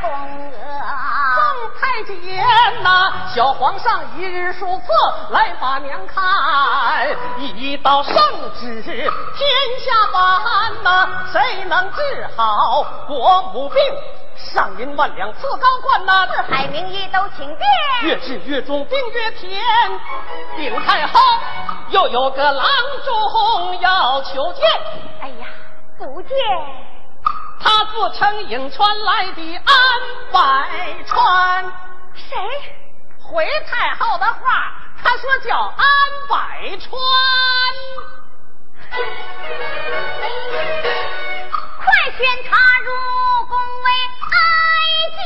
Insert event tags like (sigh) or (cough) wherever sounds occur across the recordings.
宫娥，宫太监呐，小皇上一日数次来把娘看，一道圣旨天下万呐，谁能治好国母病？上银万两赐高官呐，四海名医都请便，越治越重病越甜，病太好又有个郎中要求见。哎呀，不见。他自称颍川来的安百川。谁？回太后的话，他说叫安百川。快宣他入宫为哀家，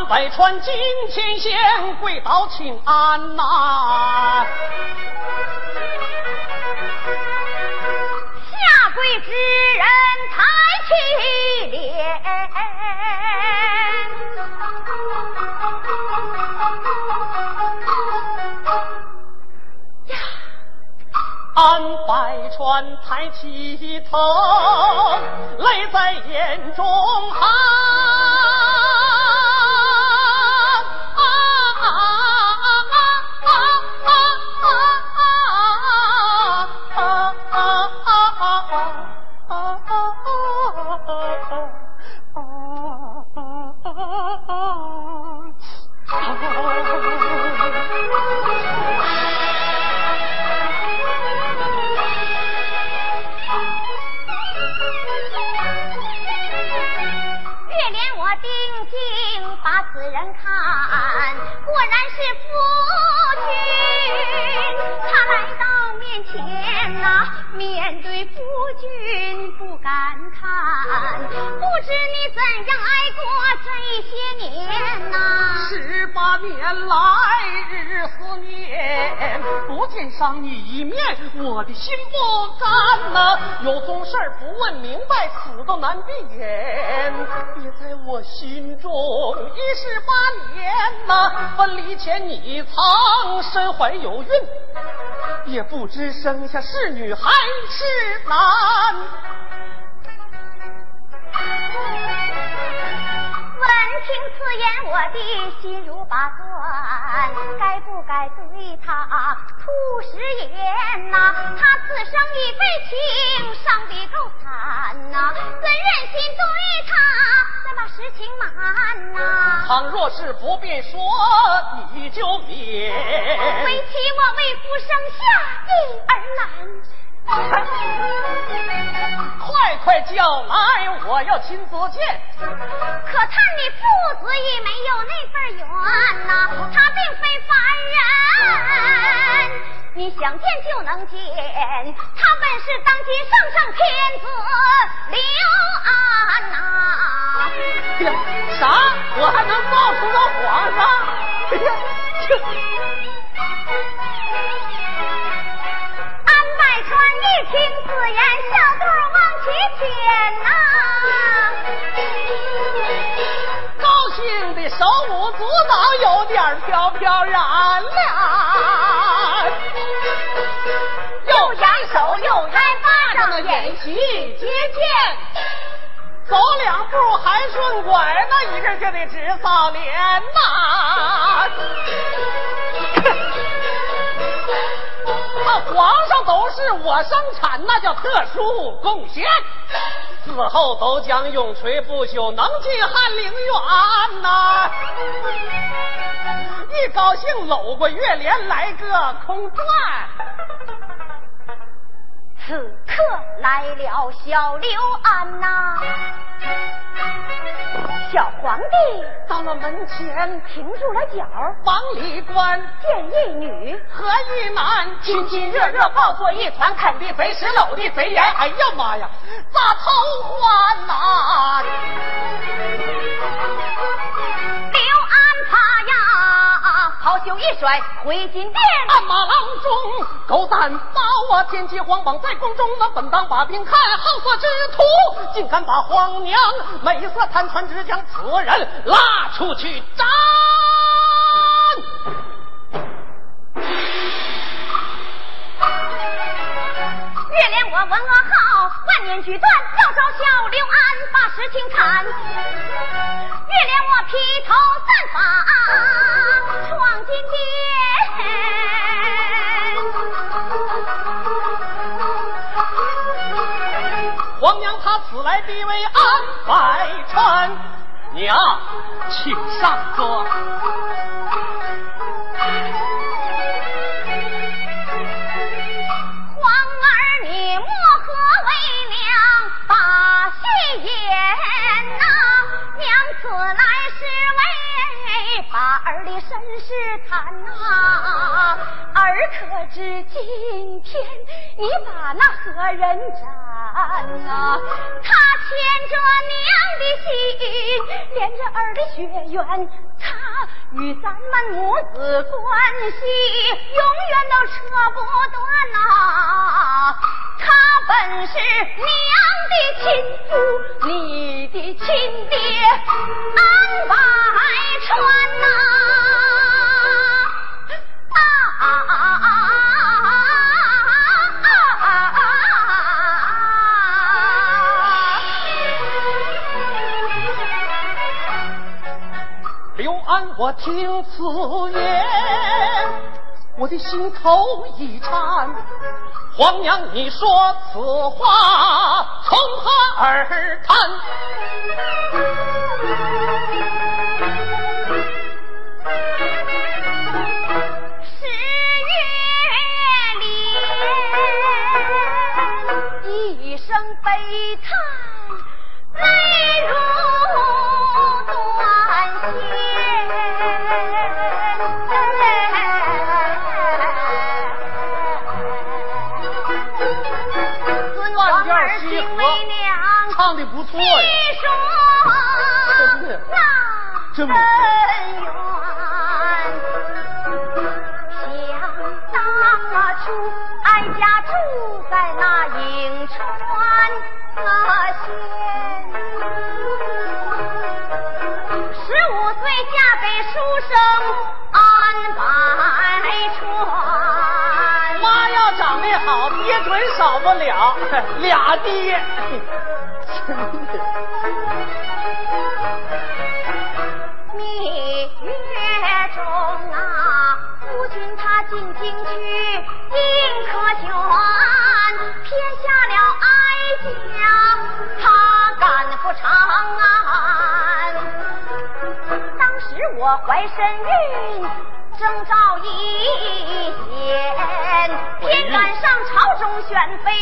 安百川金钱仙跪倒请安呐。下跪之人抬起脸呀，安百川抬起头，泪在眼中含。难闭眼。别在我心中一十八年呐，分离前你曾身怀有孕，也不知生下是女还是男。听此言，我的心如拔钻，该不该对他吐实言呐？他此生已被情伤的够惨呐，怎忍心对他再把实情瞒呐？倘若是不便说，你就免。为妻我为夫生下一儿男。(laughs) 快快叫来，我要亲自见。可叹你父子也没有那份缘呐，他并非凡人，你想见就能见，他本是当今圣上天子刘安呐。哎呀，啥？我还能冒充个皇上？哎呀，听言，小队往前前呐，高兴的手舞足蹈，有点飘飘然了，又扬手又扬巴掌，演习接见。走两步还顺拐，那一人就得直扫脸呐。皇上都是我生产，那叫特殊贡献。死后都将永垂不朽，能进翰林院呐。一高兴搂过月莲来个空转。此刻来了小刘安呐。小皇帝到了门前，停住了脚，往里观，见一女和一男，亲亲热热抱作一团，啃的贼食，搂的贼严。哎呀妈呀，咋偷欢呐？好袖一甩，回金殿。鞍马郎中，狗胆把我天机皇榜在宫中，那本当把兵看，好色之徒竟敢把皇娘美色贪穿，只将此人拉出去斩。月莲我闻噩耗，万年举断，要找小刘安把事情谈。月亮我披头散发闯进殿。皇娘她此来必为安百川，娘，请上座。儿的身世谈呐，儿可知今天你把那何人斩呐？他牵着娘的心，连着儿的血缘，他与咱们母子关系永远都扯不断呐。他本是娘的亲夫，你的亲爹安百川呐。刘安，我听此言，我的心头一颤。皇娘，你说此话从何而谈？恩怨想当初哀家住在那颍川县十五岁嫁给书生安百川。妈要长得好爹准少不了 (laughs) 俩爹。(laughs) (laughs) 身孕。征召一贤，偏赶上朝中选妃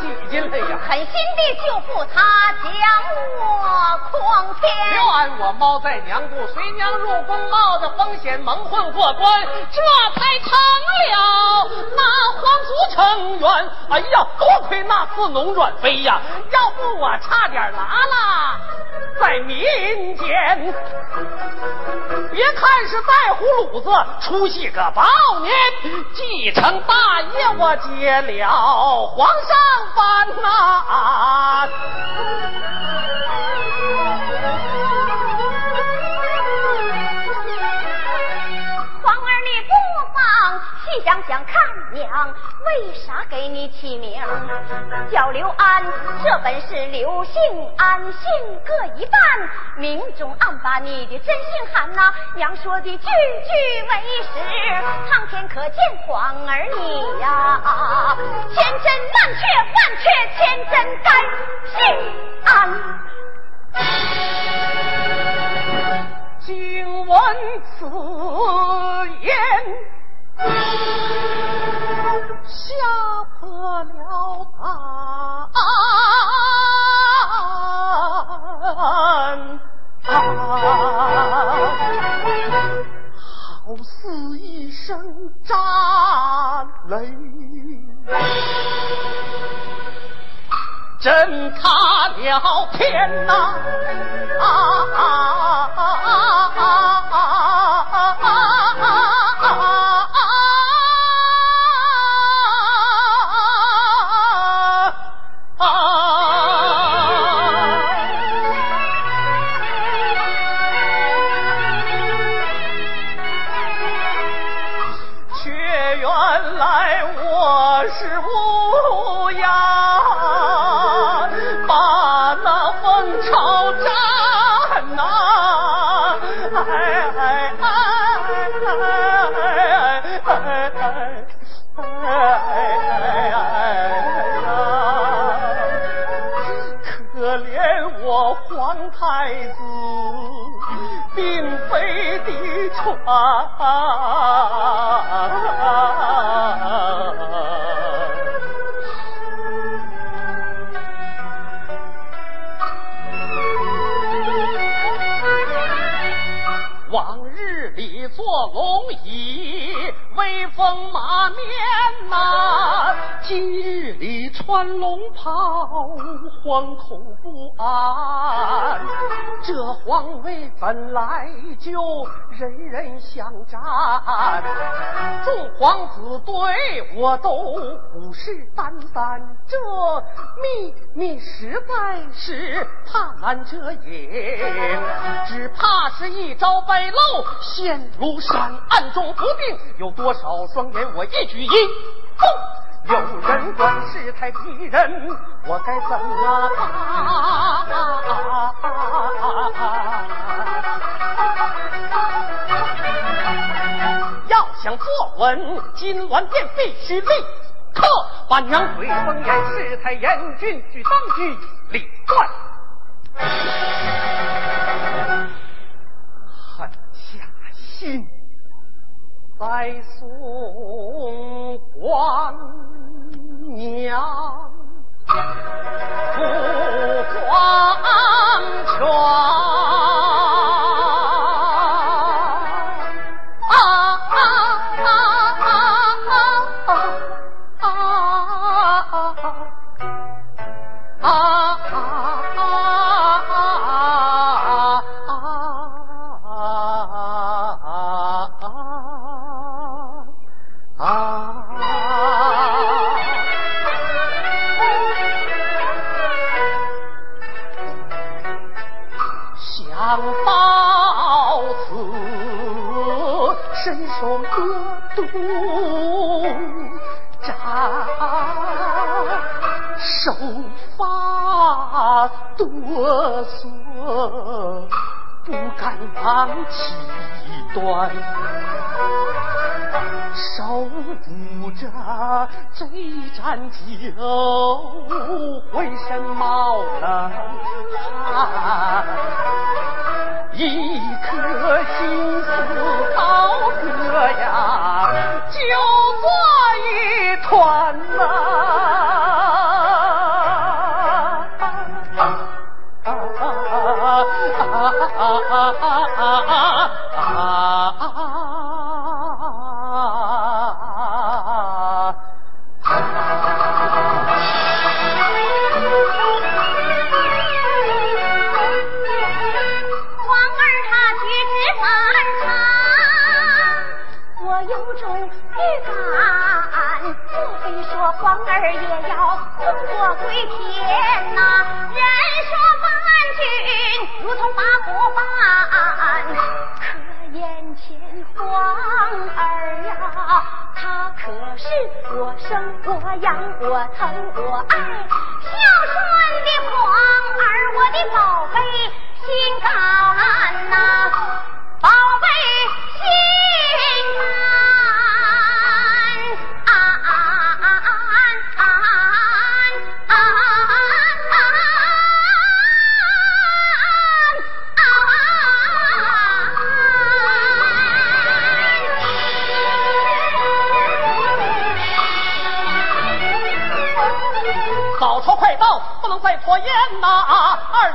挤进来呀！狠心地救负他。猫在娘肚，随娘入宫，冒着风险蒙混过关，这才成了那皇族成员哎呀，多亏那次龙转飞呀，要不我差点拉了在民间。别看是带葫芦子，出息个包年，继承大业我接了皇上班呐。你想想看，娘为啥给你起名叫刘安？这本是刘姓安姓各一半，明中暗把你的真姓喊呐。娘说的句句为实，苍天可见皇儿你呀，千真万确，万确千真，该姓安。请闻此了胆，好似一声炸雷，震塌了天呐！原来我是乌鸦。里穿龙袍，惶恐不安。这皇位本来就人人想占，众皇子对我都虎视眈眈。这秘密实在是怕难遮掩，只怕是一朝败露，陷入山暗中不定有多少双眼，我一举一动。有人管事态逼人，我该怎么办？要想坐稳金銮殿，必须立刻把娘鬼封严，世态严峻，举当局立断，狠下心再送包子伸手割肚扎手发哆嗦不敢往起端。守不着这盏酒，浑身冒冷汗，一颗心思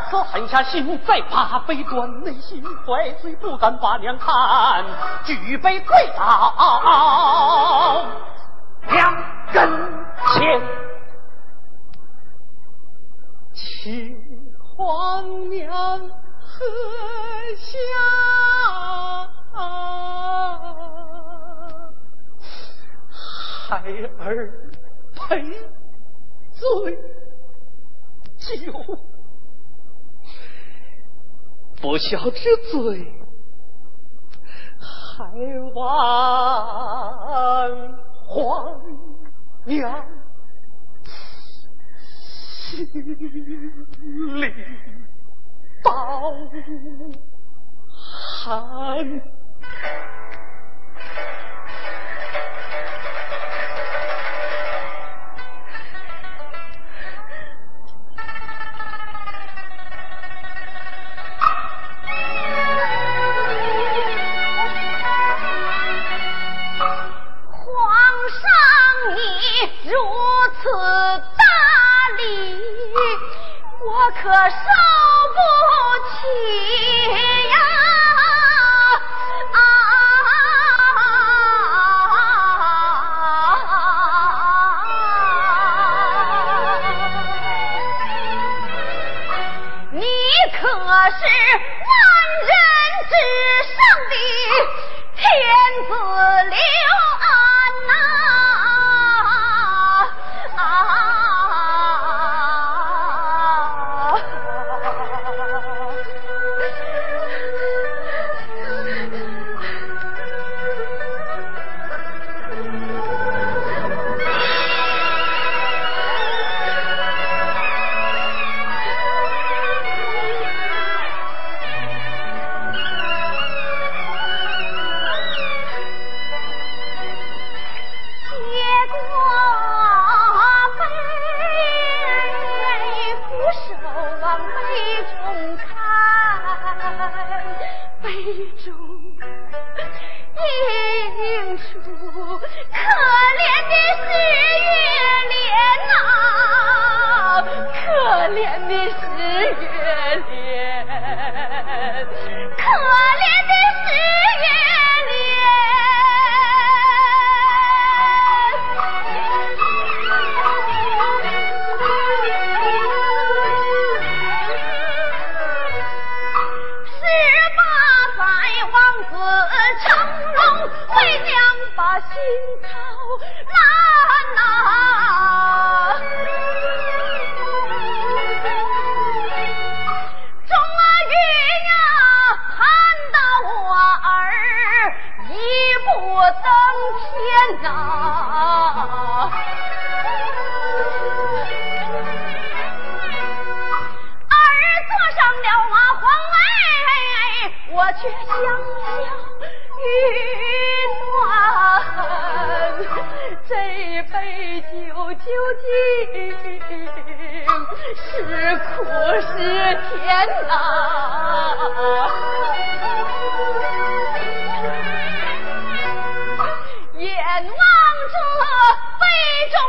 可狠下心，再把杯端，内心怀罪，不敢把娘看，举杯跪倒娘跟前，请皇娘喝下孩儿赔罪。酒，不孝之罪，还望皇娘心里包涵。可受不起。心头来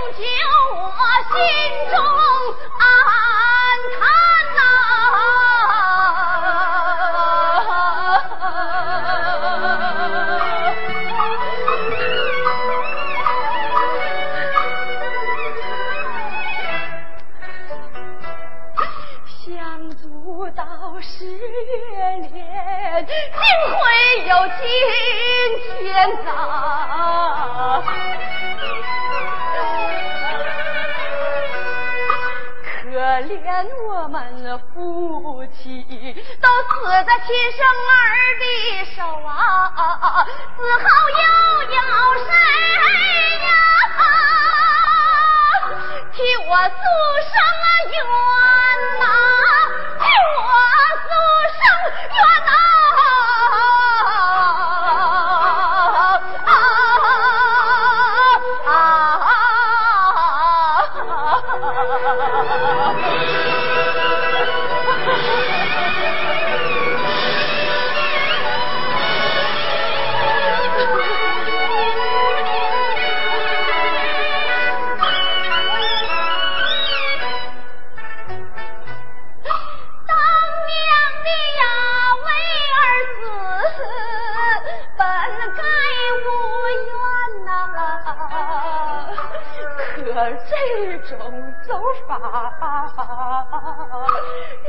就我心中啊亲生儿的手啊！死后又有谁呀？替我做法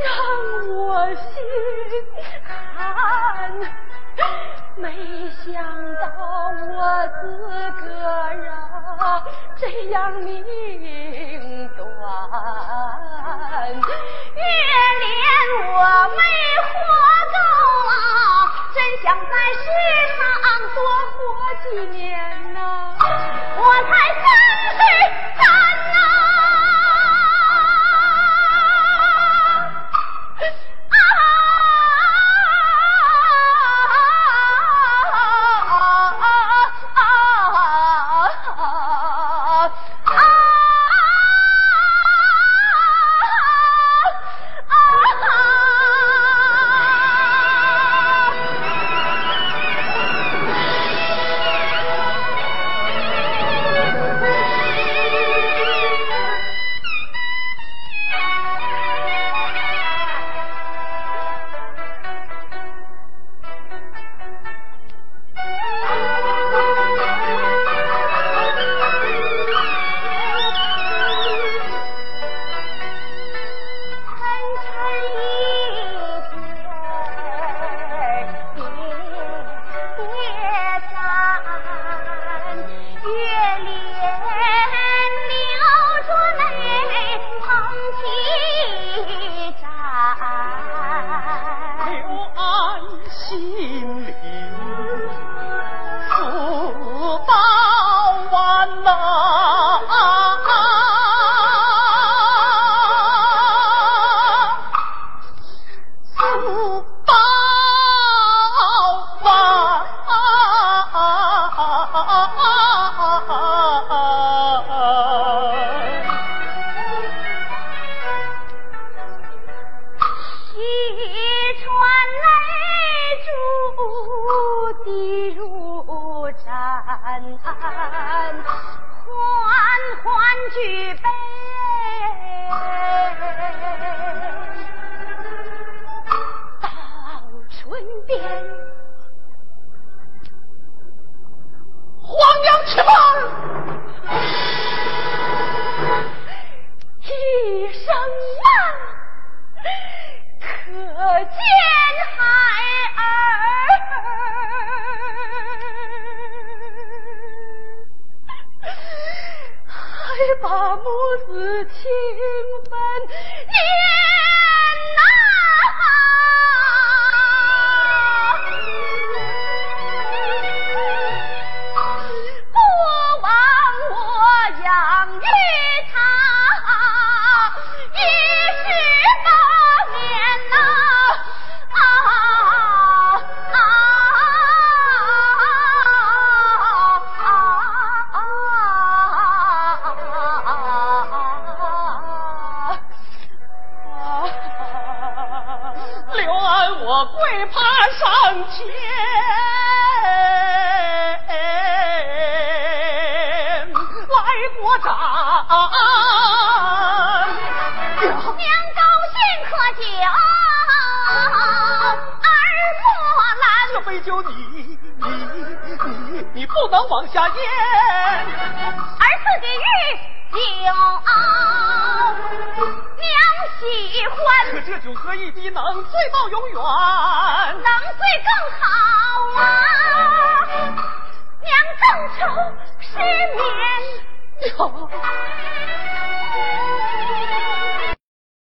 让我心寒，没想到我自个儿这样命短，月怜我没活够啊，真想在世上多活几年呐，我才。千。